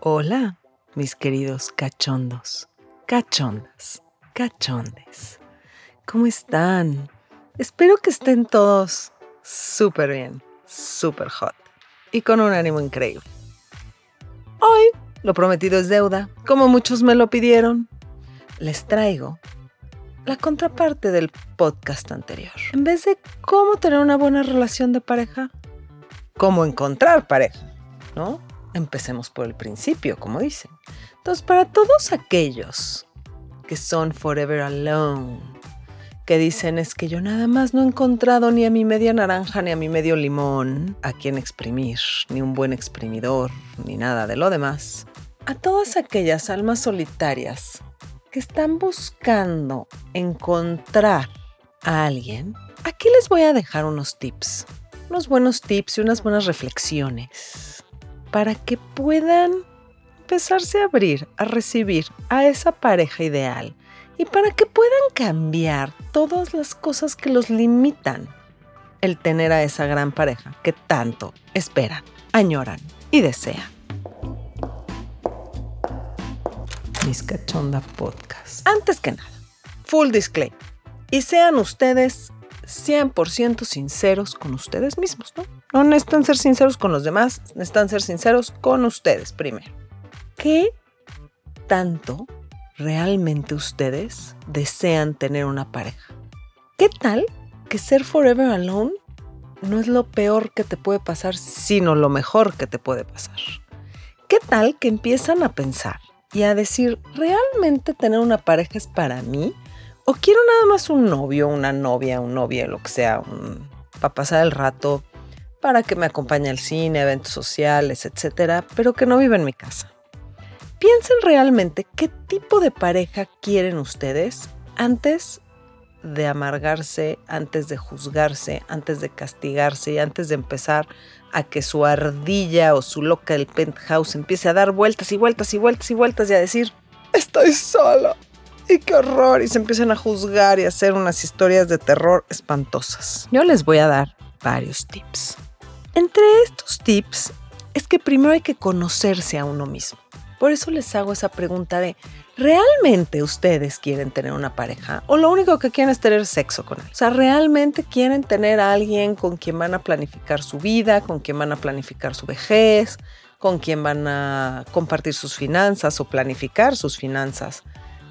Hola, mis queridos cachondos, cachondas, cachondes. ¿Cómo están? Espero que estén todos súper bien, súper hot y con un ánimo increíble. Hoy, lo prometido es deuda, como muchos me lo pidieron. Les traigo la contraparte del podcast anterior. En vez de cómo tener una buena relación de pareja, cómo encontrar pareja, ¿no? Empecemos por el principio, como dicen. Entonces, para todos aquellos que son forever alone, que dicen es que yo nada más no he encontrado ni a mi media naranja ni a mi medio limón a quien exprimir, ni un buen exprimidor, ni nada de lo demás. A todas aquellas almas solitarias que están buscando encontrar a alguien, aquí les voy a dejar unos tips, unos buenos tips y unas buenas reflexiones para que puedan empezarse a abrir, a recibir a esa pareja ideal y para que puedan cambiar todas las cosas que los limitan el tener a esa gran pareja que tanto esperan, añoran y desean. Mis Cachonda Podcast. Antes que nada, full disclaimer. Y sean ustedes 100% sinceros con ustedes mismos, ¿no? No necesitan ser sinceros con los demás, necesitan ser sinceros con ustedes primero. ¿Qué tanto realmente ustedes desean tener una pareja? ¿Qué tal que ser forever alone no es lo peor que te puede pasar, sino lo mejor que te puede pasar? ¿Qué tal que empiezan a pensar y a decir, ¿realmente tener una pareja es para mí? ¿O quiero nada más un novio, una novia, un novio, lo que sea, para pasar el rato, para que me acompañe al cine, eventos sociales, etcétera, pero que no viva en mi casa? Piensen realmente qué tipo de pareja quieren ustedes antes de amargarse, antes de juzgarse, antes de castigarse y antes de empezar a que su ardilla o su loca del penthouse empiece a dar vueltas y vueltas y vueltas y vueltas y a decir, estoy sola. Y qué horror. Y se empiezan a juzgar y a hacer unas historias de terror espantosas. Yo les voy a dar varios tips. Entre estos tips es que primero hay que conocerse a uno mismo. Por eso les hago esa pregunta de, ¿realmente ustedes quieren tener una pareja? ¿O lo único que quieren es tener sexo con él? O sea, ¿realmente quieren tener a alguien con quien van a planificar su vida, con quien van a planificar su vejez, con quien van a compartir sus finanzas o planificar sus finanzas?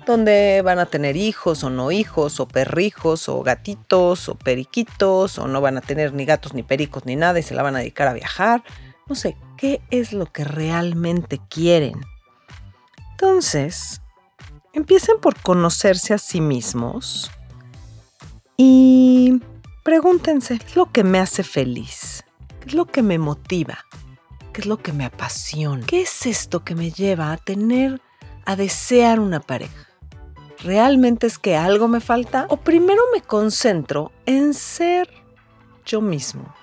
Donde van a tener hijos o no hijos, o perrijos, o gatitos, o periquitos, o no van a tener ni gatos, ni pericos, ni nada, y se la van a dedicar a viajar. No sé, ¿qué es lo que realmente quieren? Entonces, empiecen por conocerse a sí mismos y pregúntense, ¿qué es lo que me hace feliz? ¿Qué es lo que me motiva? ¿Qué es lo que me apasiona? ¿Qué es esto que me lleva a tener, a desear una pareja? ¿Realmente es que algo me falta? ¿O primero me concentro en ser yo mismo,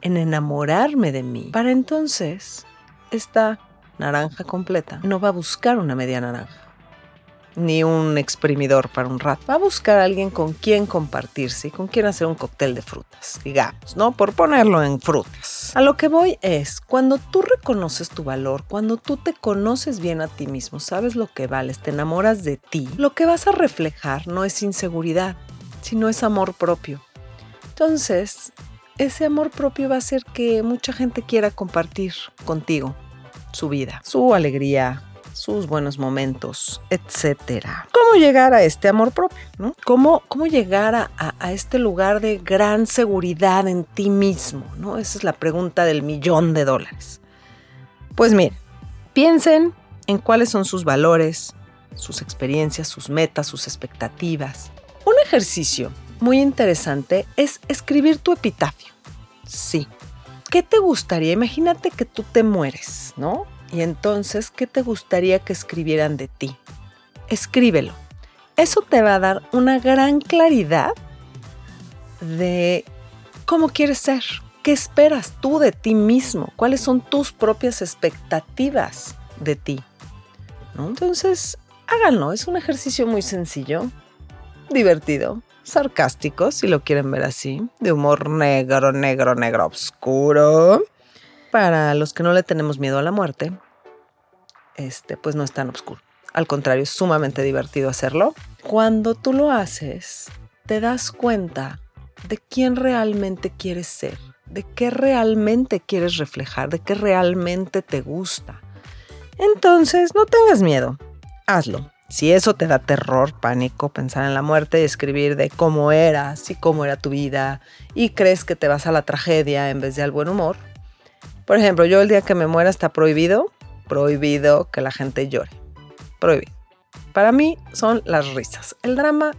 en enamorarme de mí, para entonces esta naranja completa, no va a buscar una media naranja, ni un exprimidor para un rato. Va a buscar a alguien con quien compartirse y con quien hacer un cóctel de frutas, digamos, ¿no? Por ponerlo en frutas. A lo que voy es, cuando tú reconoces tu valor, cuando tú te conoces bien a ti mismo, sabes lo que vales, te enamoras de ti, lo que vas a reflejar no es inseguridad, sino es amor propio. Entonces, ese amor propio va a hacer que mucha gente quiera compartir contigo su vida, su alegría, sus buenos momentos, etc. ¿Cómo llegar a este amor propio? ¿no? ¿Cómo, ¿Cómo llegar a, a, este lugar de gran seguridad en ti mismo? ¿no? Esa es la pregunta del millón de dólares. Pues miren, piensen en cuáles son sus valores, sus experiencias, sus metas, sus expectativas. Un ejercicio muy interesante es escribir tu epitafio. Sí, ¿qué te gustaría? Imagínate que tú te mueres, ¿no? Y entonces, ¿qué te gustaría que escribieran de ti? Escríbelo. Eso te va a dar una gran claridad de cómo quieres ser, qué esperas tú de ti mismo, cuáles son tus propias expectativas de ti. Entonces, háganlo, es un ejercicio muy sencillo, divertido, sarcástico, si lo quieren ver así, de humor negro, negro, negro, oscuro. Para los que no le tenemos miedo a la muerte, este, pues no es tan oscuro. Al contrario, es sumamente divertido hacerlo. Cuando tú lo haces, te das cuenta de quién realmente quieres ser, de qué realmente quieres reflejar, de qué realmente te gusta. Entonces, no tengas miedo, hazlo. Si eso te da terror, pánico, pensar en la muerte y escribir de cómo eras y cómo era tu vida y crees que te vas a la tragedia en vez de al buen humor. Por ejemplo, yo el día que me muera está prohibido, prohibido que la gente llore. Prohibido. Para mí son las risas. El drama,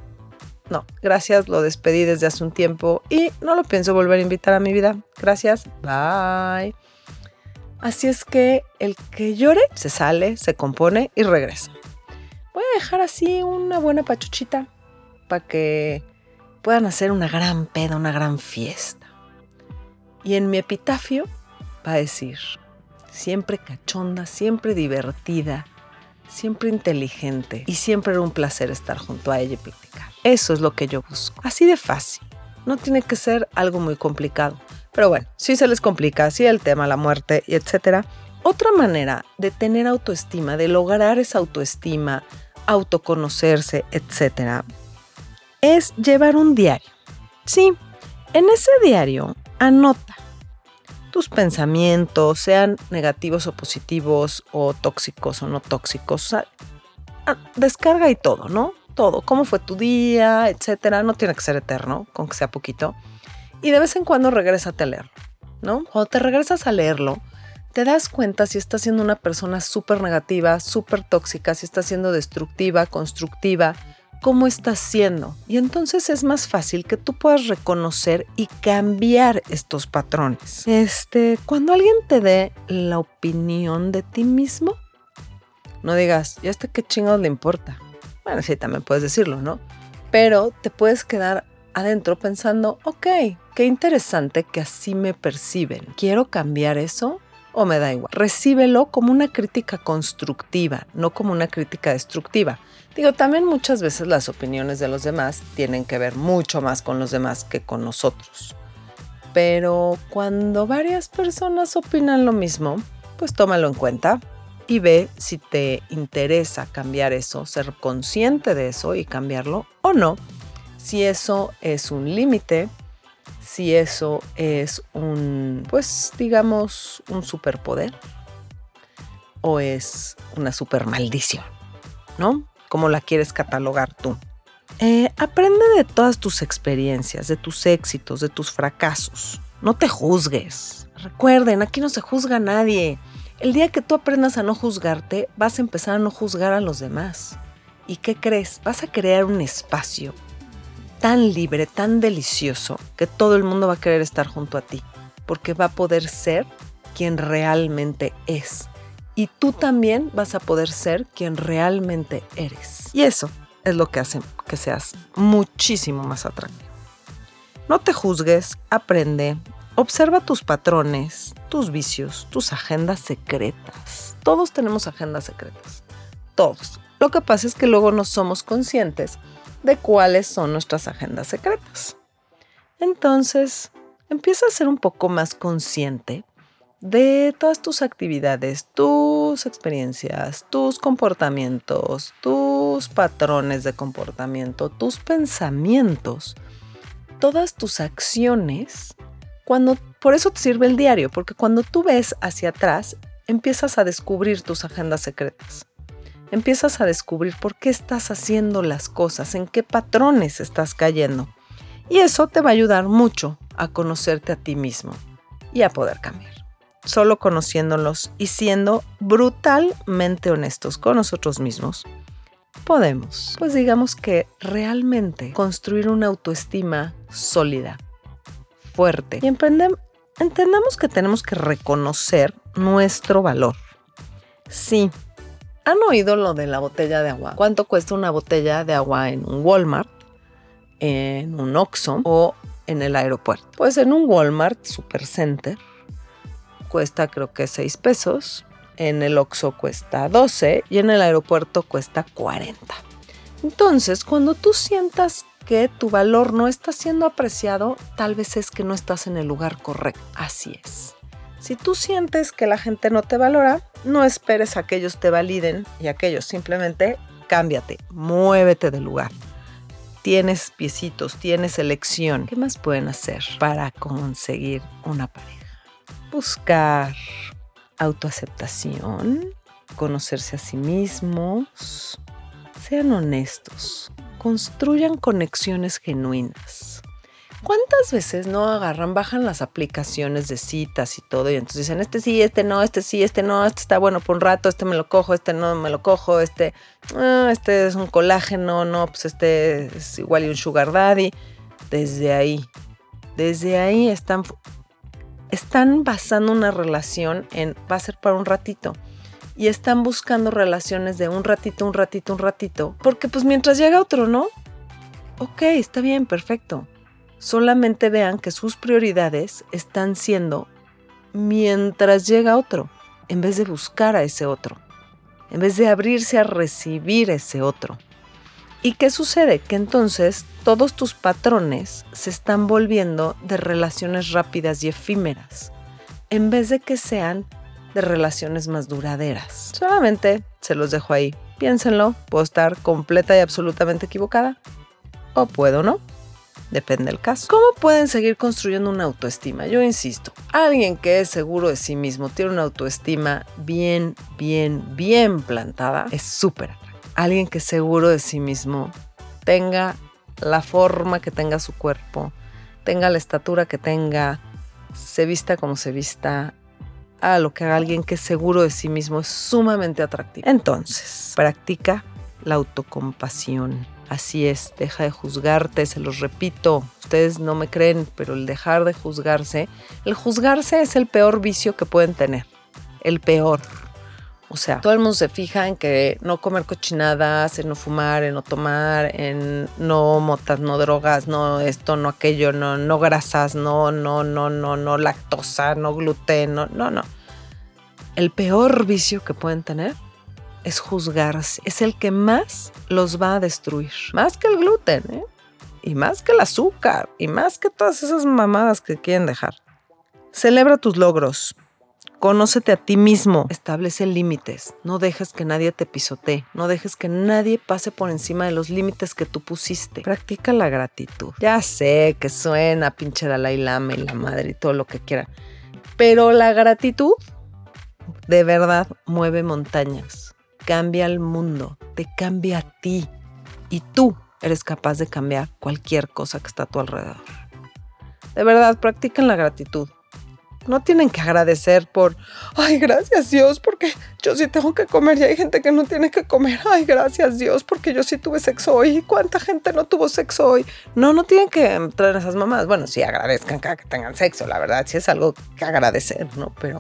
no. Gracias, lo despedí desde hace un tiempo y no lo pienso volver a invitar a mi vida. Gracias. Bye. Así es que el que llore se sale, se compone y regresa voy a dejar así una buena pachuchita para que puedan hacer una gran peda, una gran fiesta. Y en mi epitafio a decir, siempre cachonda, siempre divertida, siempre inteligente y siempre era un placer estar junto a ella y platicar. Eso es lo que yo busco. Así de fácil. No tiene que ser algo muy complicado. Pero bueno, si se les complica así el tema, la muerte y etcétera. Otra manera de tener autoestima, de lograr esa autoestima, autoconocerse, etc., es llevar un diario. Sí, en ese diario anota tus pensamientos, sean negativos o positivos, o tóxicos o no tóxicos. Ah, descarga y todo, ¿no? Todo. ¿Cómo fue tu día, etcétera? No tiene que ser eterno, con que sea poquito. Y de vez en cuando regrésate a leerlo, ¿no? Cuando te regresas a leerlo, te das cuenta si estás siendo una persona súper negativa, súper tóxica, si estás siendo destructiva, constructiva, cómo estás siendo. Y entonces es más fácil que tú puedas reconocer y cambiar estos patrones. Este, cuando alguien te dé la opinión de ti mismo, no digas, ¿y hasta qué chingados le importa? Bueno, sí, también puedes decirlo, ¿no? Pero te puedes quedar adentro pensando, ok, qué interesante que así me perciben. ¿Quiero cambiar eso? o me da igual. Recíbelo como una crítica constructiva, no como una crítica destructiva. Digo, también muchas veces las opiniones de los demás tienen que ver mucho más con los demás que con nosotros. Pero cuando varias personas opinan lo mismo, pues tómalo en cuenta y ve si te interesa cambiar eso, ser consciente de eso y cambiarlo o no. Si eso es un límite si eso es un, pues digamos, un superpoder o es una super maldición, ¿no? ¿Cómo la quieres catalogar tú? Eh, aprende de todas tus experiencias, de tus éxitos, de tus fracasos. No te juzgues. Recuerden, aquí no se juzga a nadie. El día que tú aprendas a no juzgarte, vas a empezar a no juzgar a los demás. ¿Y qué crees? Vas a crear un espacio tan libre, tan delicioso, que todo el mundo va a querer estar junto a ti, porque va a poder ser quien realmente es. Y tú también vas a poder ser quien realmente eres. Y eso es lo que hace que seas muchísimo más atractivo. No te juzgues, aprende, observa tus patrones, tus vicios, tus agendas secretas. Todos tenemos agendas secretas. Todos. Lo que pasa es que luego no somos conscientes de cuáles son nuestras agendas secretas. Entonces, empieza a ser un poco más consciente de todas tus actividades, tus experiencias, tus comportamientos, tus patrones de comportamiento, tus pensamientos, todas tus acciones. Cuando por eso te sirve el diario, porque cuando tú ves hacia atrás, empiezas a descubrir tus agendas secretas empiezas a descubrir por qué estás haciendo las cosas, en qué patrones estás cayendo. Y eso te va a ayudar mucho a conocerte a ti mismo y a poder cambiar. Solo conociéndolos y siendo brutalmente honestos con nosotros mismos, podemos, pues digamos que realmente construir una autoestima sólida, fuerte. Y entendamos que tenemos que reconocer nuestro valor. Sí, ¿Han oído lo de la botella de agua? ¿Cuánto cuesta una botella de agua en un Walmart, en un Oxxo o en el aeropuerto? Pues en un Walmart Supercenter cuesta creo que 6 pesos, en el Oxxo cuesta 12 y en el aeropuerto cuesta 40. Entonces, cuando tú sientas que tu valor no está siendo apreciado, tal vez es que no estás en el lugar correcto. Así es. Si tú sientes que la gente no te valora, no esperes a que ellos te validen y aquellos simplemente cámbiate, muévete del lugar. Tienes piecitos, tienes elección. ¿Qué más pueden hacer para conseguir una pareja? Buscar autoaceptación, conocerse a sí mismos, sean honestos, construyan conexiones genuinas. ¿Cuántas veces no agarran, bajan las aplicaciones de citas y todo y entonces dicen, este sí, este no, este sí, este no, este está bueno por un rato, este me lo cojo, este no me lo cojo, este, ah, este es un colágeno, no, pues este es igual y un sugar daddy. Desde ahí, desde ahí están, están basando una relación en, va a ser para un ratito. Y están buscando relaciones de un ratito, un ratito, un ratito. Porque pues mientras llega otro, ¿no? Ok, está bien, perfecto solamente vean que sus prioridades están siendo mientras llega otro, en vez de buscar a ese otro, en vez de abrirse a recibir ese otro. ¿Y qué sucede? Que entonces todos tus patrones se están volviendo de relaciones rápidas y efímeras, en vez de que sean de relaciones más duraderas. Solamente se los dejo ahí. Piénsenlo, puedo estar completa y absolutamente equivocada, o puedo no. Depende del caso. ¿Cómo pueden seguir construyendo una autoestima? Yo insisto, alguien que es seguro de sí mismo, tiene una autoestima bien, bien, bien plantada, es súper Alguien que es seguro de sí mismo, tenga la forma que tenga su cuerpo, tenga la estatura que tenga, se vista como se vista, a lo que haga alguien que es seguro de sí mismo es sumamente atractivo. Entonces, practica la autocompasión Así es, deja de juzgarte, se los repito, ustedes no me creen, pero el dejar de juzgarse, el juzgarse es el peor vicio que pueden tener, el peor. O sea, todo el mundo se fija en que no comer cochinadas, en no fumar, en no tomar, en no motas, no drogas, no esto, no aquello, no, no grasas, no, no, no, no, no lactosa, no gluten, no, no, no. El peor vicio que pueden tener es juzgarse. Es el que más los va a destruir. Más que el gluten, ¿eh? Y más que el azúcar. Y más que todas esas mamadas que quieren dejar. Celebra tus logros. Conócete a ti mismo. Establece límites. No dejes que nadie te pisotee. No dejes que nadie pase por encima de los límites que tú pusiste. Practica la gratitud. Ya sé que suena pinche Dalai Lama y la madre y todo lo que quieran. Pero la gratitud de verdad mueve montañas cambia el mundo, te cambia a ti y tú eres capaz de cambiar cualquier cosa que está a tu alrededor. De verdad, practiquen la gratitud. No tienen que agradecer por, ay, gracias Dios, porque yo sí tengo que comer y hay gente que no tiene que comer. Ay, gracias Dios, porque yo sí tuve sexo hoy. ¿Cuánta gente no tuvo sexo hoy? No, no tienen que entrar en esas mamás. Bueno, sí agradezcan cada que tengan sexo, la verdad, sí es algo que agradecer, ¿no? Pero,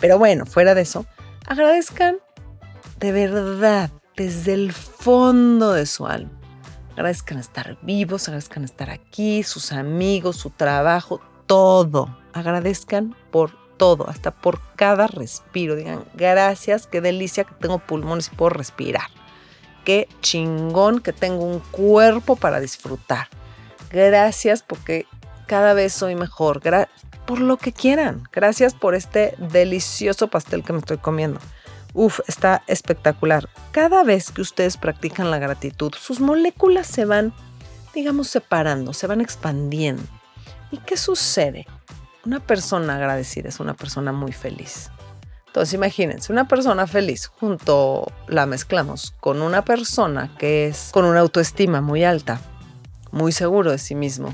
pero bueno, fuera de eso, agradezcan de verdad, desde el fondo de su alma. Agradezcan estar vivos, agradezcan estar aquí, sus amigos, su trabajo, todo. Agradezcan por todo, hasta por cada respiro. Digan, gracias, qué delicia que tengo pulmones y puedo respirar. Qué chingón que tengo un cuerpo para disfrutar. Gracias porque cada vez soy mejor. por lo que quieran. Gracias por este delicioso pastel que me estoy comiendo. Uf, está espectacular. Cada vez que ustedes practican la gratitud, sus moléculas se van, digamos, separando, se van expandiendo. ¿Y qué sucede? Una persona agradecida es una persona muy feliz. Entonces imagínense, una persona feliz junto la mezclamos con una persona que es con una autoestima muy alta, muy seguro de sí mismo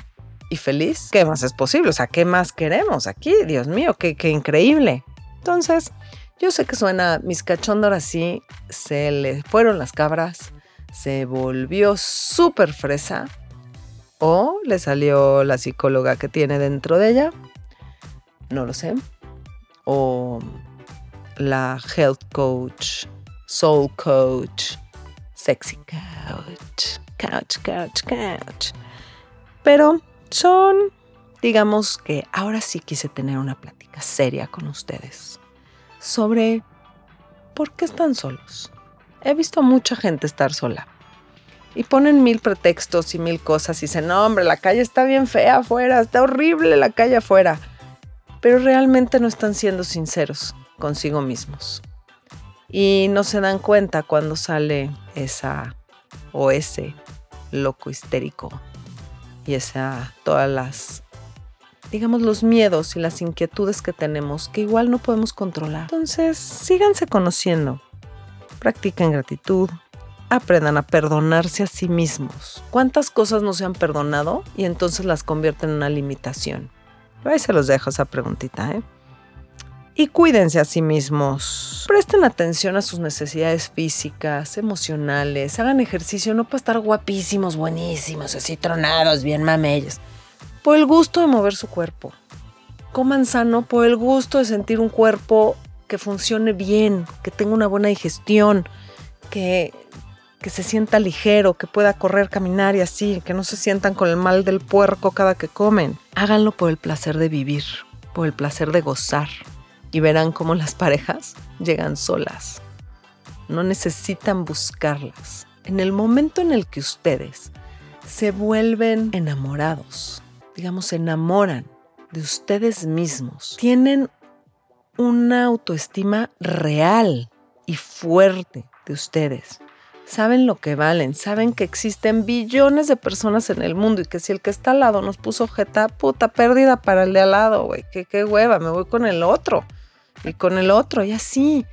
y feliz. ¿Qué más es posible? O sea, ¿qué más queremos aquí? Dios mío, qué, increíble. Entonces, yo sé que suena mis cachondor así, se le fueron las cabras, se volvió súper fresa o le salió la psicóloga que tiene dentro de ella, no lo sé, o la health coach, soul coach, sexy coach, couch, couch, couch. Pero son, digamos que ahora sí quise tener una plática seria con ustedes sobre por qué están solos. He visto mucha gente estar sola y ponen mil pretextos y mil cosas y dicen, no hombre, la calle está bien fea afuera, está horrible la calle afuera. Pero realmente no están siendo sinceros consigo mismos. Y no se dan cuenta cuando sale esa o ese loco histérico y esa todas las digamos los miedos y las inquietudes que tenemos que igual no podemos controlar. Entonces, síganse conociendo. Practiquen gratitud, aprendan a perdonarse a sí mismos. ¿Cuántas cosas no se han perdonado y entonces las convierten en una limitación? Ahí se los dejo esa preguntita, ¿eh? Y cuídense a sí mismos. Presten atención a sus necesidades físicas, emocionales. Hagan ejercicio no para estar guapísimos, buenísimos, así tronados, bien mameyes. Por el gusto de mover su cuerpo. Coman sano por el gusto de sentir un cuerpo que funcione bien, que tenga una buena digestión, que que se sienta ligero, que pueda correr, caminar y así, que no se sientan con el mal del puerco cada que comen. Háganlo por el placer de vivir, por el placer de gozar. Y verán cómo las parejas llegan solas. No necesitan buscarlas. En el momento en el que ustedes se vuelven enamorados, digamos, se enamoran de ustedes mismos, tienen una autoestima real y fuerte de ustedes saben lo que valen, saben que existen billones de personas en el mundo y que si el que está al lado nos puso jeta, puta pérdida para el de al lado, güey, que qué hueva, me voy con el otro y con el otro y así.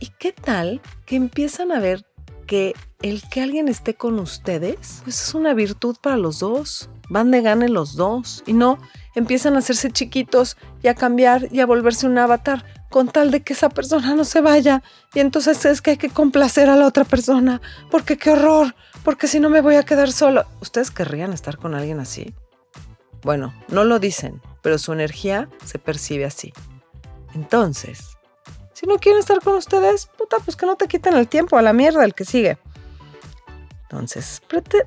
¿Y qué tal que empiezan a ver que el que alguien esté con ustedes, pues es una virtud para los dos? Van de gane los dos y no empiezan a hacerse chiquitos y a cambiar y a volverse un avatar con tal de que esa persona no se vaya. Y entonces es que hay que complacer a la otra persona, porque qué horror, porque si no me voy a quedar solo. ¿Ustedes querrían estar con alguien así? Bueno, no lo dicen, pero su energía se percibe así. Entonces, si no quieren estar con ustedes, puta, pues que no te quiten el tiempo a la mierda el que sigue. Entonces,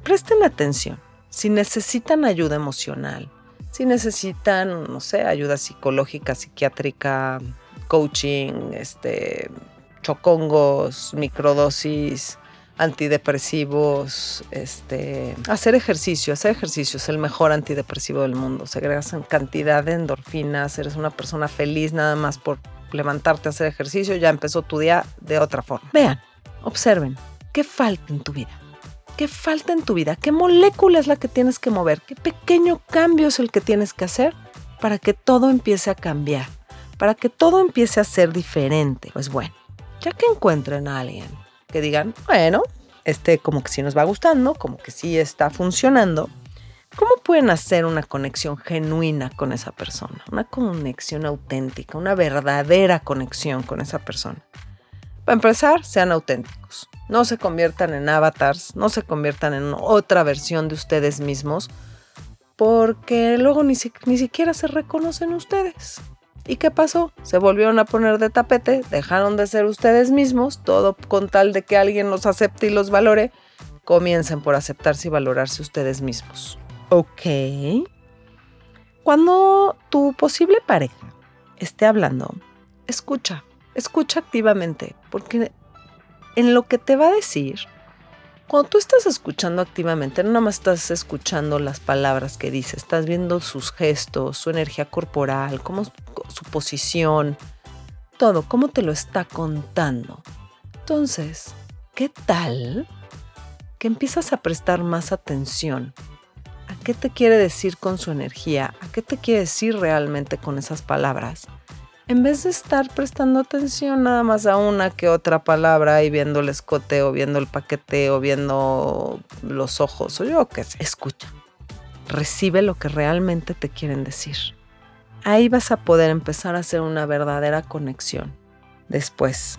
presten atención. Si necesitan ayuda emocional, si necesitan, no sé, ayuda psicológica, psiquiátrica, coaching, este, chocongos, microdosis, antidepresivos, este, hacer ejercicio, hacer ejercicio es el mejor antidepresivo del mundo. Segregas en cantidad de endorfinas, eres una persona feliz nada más por levantarte a hacer ejercicio, ya empezó tu día de otra forma. Vean, observen, ¿qué falta en tu vida? ¿Qué falta en tu vida? ¿Qué molécula es la que tienes que mover? ¿Qué pequeño cambio es el que tienes que hacer para que todo empiece a cambiar? Para que todo empiece a ser diferente. Pues bueno, ya que encuentren a alguien que digan, bueno, este como que sí nos va gustando, como que sí está funcionando, ¿cómo pueden hacer una conexión genuina con esa persona? Una conexión auténtica, una verdadera conexión con esa persona. Para empezar, sean auténticos. No se conviertan en avatars, no se conviertan en otra versión de ustedes mismos, porque luego ni, ni siquiera se reconocen ustedes. ¿Y qué pasó? Se volvieron a poner de tapete, dejaron de ser ustedes mismos, todo con tal de que alguien los acepte y los valore. Comiencen por aceptarse y valorarse ustedes mismos. Ok. Cuando tu posible pareja esté hablando, escucha, escucha activamente, porque en lo que te va a decir cuando tú estás escuchando activamente, no nada más estás escuchando las palabras que dice, estás viendo sus gestos, su energía corporal, cómo, su posición, todo, cómo te lo está contando. Entonces, ¿qué tal que empiezas a prestar más atención a qué te quiere decir con su energía, a qué te quiere decir realmente con esas palabras? En vez de estar prestando atención nada más a una que otra palabra y viendo el escote o viendo el paquete o viendo los ojos o yo qué sé, escucha. Recibe lo que realmente te quieren decir. Ahí vas a poder empezar a hacer una verdadera conexión. Después,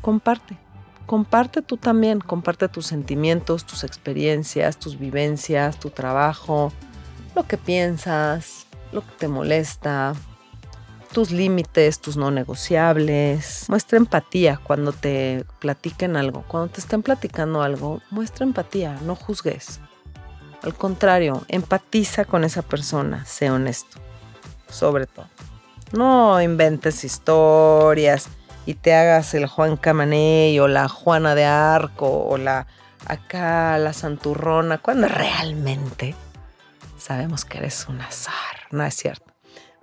comparte. Comparte tú también, comparte tus sentimientos, tus experiencias, tus vivencias, tu trabajo, lo que piensas, lo que te molesta, tus límites, tus no negociables. Muestra empatía cuando te platiquen algo. Cuando te estén platicando algo, muestra empatía, no juzgues. Al contrario, empatiza con esa persona, sé honesto. Sobre todo. No inventes historias y te hagas el Juan Camaney o la Juana de Arco o la acá la santurrona, cuando realmente sabemos que eres un azar, no es cierto.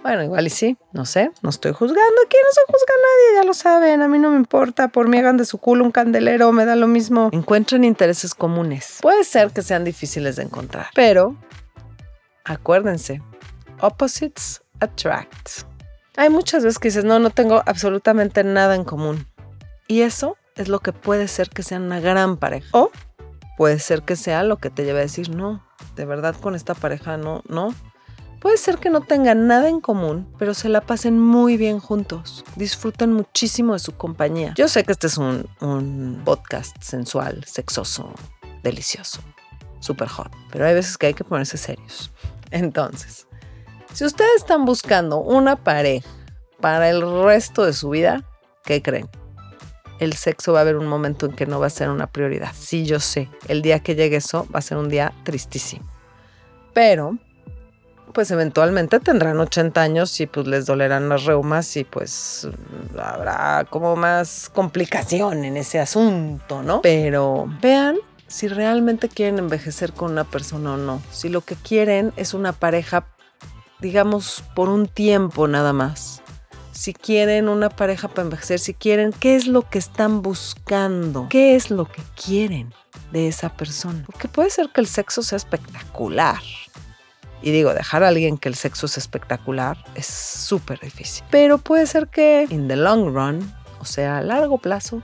Bueno, igual y sí, no sé, no estoy juzgando aquí, no se juzga a nadie, ya lo saben, a mí no me importa, por mí hagan de su culo un candelero, me da lo mismo. Encuentren intereses comunes. Puede ser que sean difíciles de encontrar, pero acuérdense, opposites attract. Hay muchas veces que dices, no, no tengo absolutamente nada en común. Y eso es lo que puede ser que sea una gran pareja. O puede ser que sea lo que te lleve a decir, no, de verdad con esta pareja no, no. Puede ser que no tengan nada en común, pero se la pasen muy bien juntos. Disfruten muchísimo de su compañía. Yo sé que este es un, un podcast sensual, sexoso, delicioso, super hot, pero hay veces que hay que ponerse serios. Entonces, si ustedes están buscando una pareja para el resto de su vida, ¿qué creen? El sexo va a haber un momento en que no va a ser una prioridad. Sí, yo sé. El día que llegue eso va a ser un día tristísimo. Pero, pues eventualmente tendrán 80 años y pues les dolerán las reumas y pues habrá como más complicación en ese asunto, ¿no? Pero vean si realmente quieren envejecer con una persona o no. Si lo que quieren es una pareja digamos, por un tiempo nada más. Si quieren una pareja para envejecer, si quieren, ¿qué es lo que están buscando? ¿Qué es lo que quieren de esa persona? Porque puede ser que el sexo sea espectacular. Y digo, dejar a alguien que el sexo es espectacular es súper difícil. Pero puede ser que, in the long run, o sea, a largo plazo,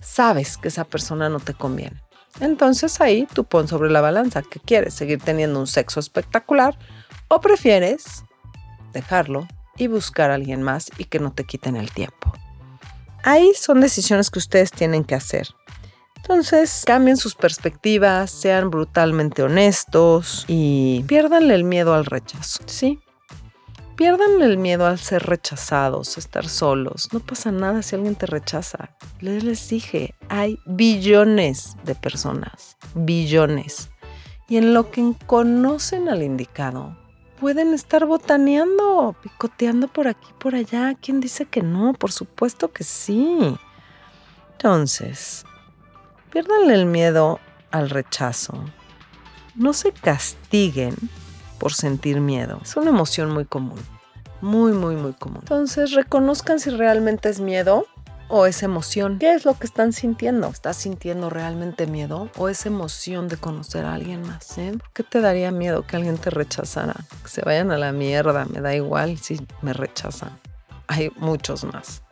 sabes que esa persona no te conviene. Entonces ahí tú pon sobre la balanza que quieres seguir teniendo un sexo espectacular ¿O prefieres dejarlo y buscar a alguien más y que no te quiten el tiempo? Ahí son decisiones que ustedes tienen que hacer. Entonces, cambien sus perspectivas, sean brutalmente honestos y pierdanle el miedo al rechazo, ¿sí? Pierdanle el miedo al ser rechazados, estar solos. No pasa nada si alguien te rechaza. Les, les dije, hay billones de personas, billones. Y en lo que conocen al indicado, pueden estar botaneando, picoteando por aquí, por allá. ¿Quién dice que no? Por supuesto que sí. Entonces, piérdanle el miedo al rechazo. No se castiguen por sentir miedo. Es una emoción muy común. Muy, muy, muy común. Entonces, reconozcan si realmente es miedo o es emoción. ¿Qué es lo que están sintiendo? ¿Estás sintiendo realmente miedo o es emoción de conocer a alguien más? ¿eh? ¿Por qué te daría miedo que alguien te rechazara? Que se vayan a la mierda, me da igual si me rechazan. Hay muchos más.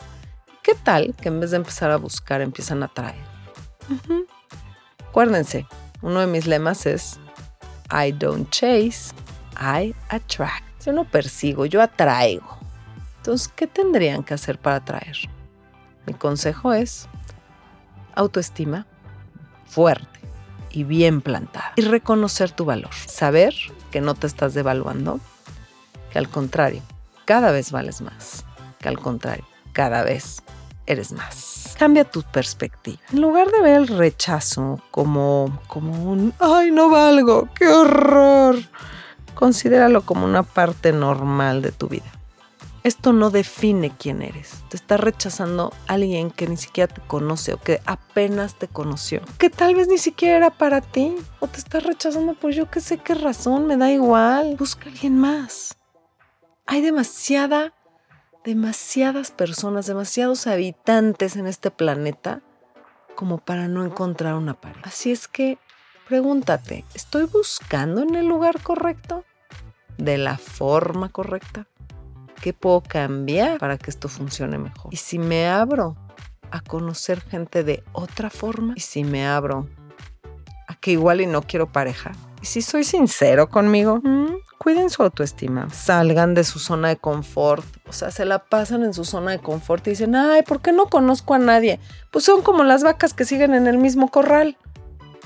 ¿Qué tal que en vez de empezar a buscar empiezan a atraer? Acuérdense, uno de mis lemas es I don't chase, I attract. Yo no persigo, yo atraigo. Entonces, ¿qué tendrían que hacer para atraer? Mi consejo es autoestima fuerte y bien plantada. Y reconocer tu valor. Saber que no te estás devaluando, que al contrario, cada vez vales más. Que al contrario, cada vez eres más. Cambia tu perspectiva. En lugar de ver el rechazo como, como un, ay, no valgo, qué horror, considéralo como una parte normal de tu vida. Esto no define quién eres. Te está rechazando alguien que ni siquiera te conoce o que apenas te conoció. Que tal vez ni siquiera era para ti. O te está rechazando por yo que sé qué razón, me da igual. Busca a alguien más. Hay demasiada, demasiadas personas, demasiados habitantes en este planeta como para no encontrar una pareja. Así es que pregúntate, ¿estoy buscando en el lugar correcto? ¿De la forma correcta? ¿Qué puedo cambiar para que esto funcione mejor? Y si me abro a conocer gente de otra forma, y si me abro a que igual y no quiero pareja, y si soy sincero conmigo, cuiden su autoestima, salgan de su zona de confort, o sea, se la pasan en su zona de confort y dicen, ay, ¿por qué no conozco a nadie? Pues son como las vacas que siguen en el mismo corral.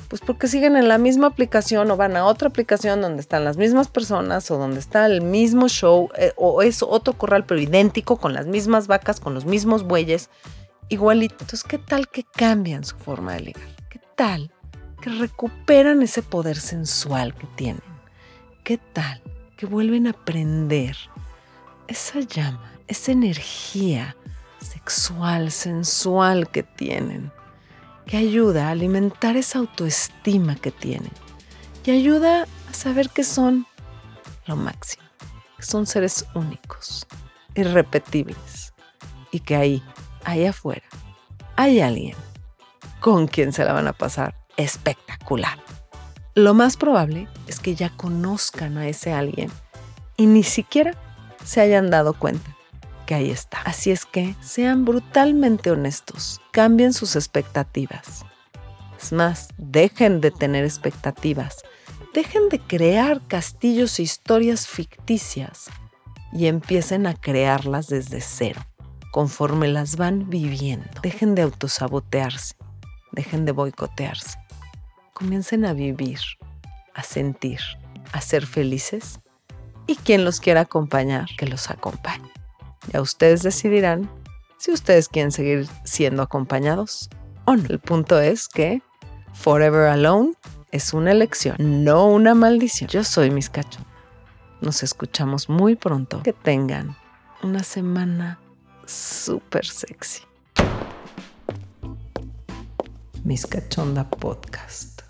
Pues porque siguen en la misma aplicación o van a otra aplicación donde están las mismas personas o donde está el mismo show eh, o es otro corral pero idéntico con las mismas vacas, con los mismos bueyes, igualito. Entonces, ¿qué tal que cambian su forma de ligar? ¿Qué tal que recuperan ese poder sensual que tienen? ¿Qué tal que vuelven a prender esa llama, esa energía sexual, sensual que tienen? que ayuda a alimentar esa autoestima que tienen y ayuda a saber que son lo máximo. que son seres únicos, irrepetibles y que ahí, ahí afuera, hay alguien con quien se la van a pasar espectacular. Lo más probable es que ya conozcan a ese alguien y ni siquiera se hayan dado cuenta que ahí está. Así es que sean brutalmente honestos, cambien sus expectativas. Es más, dejen de tener expectativas, dejen de crear castillos e historias ficticias y empiecen a crearlas desde cero, conforme las van viviendo. Dejen de autosabotearse, dejen de boicotearse. Comiencen a vivir, a sentir, a ser felices y quien los quiera acompañar, que los acompañe. Ya ustedes decidirán si ustedes quieren seguir siendo acompañados o no. El punto es que Forever Alone es una elección, no una maldición. Yo soy Miss Cacho. Nos escuchamos muy pronto. Que tengan una semana súper sexy. Miss Cachonda Podcast.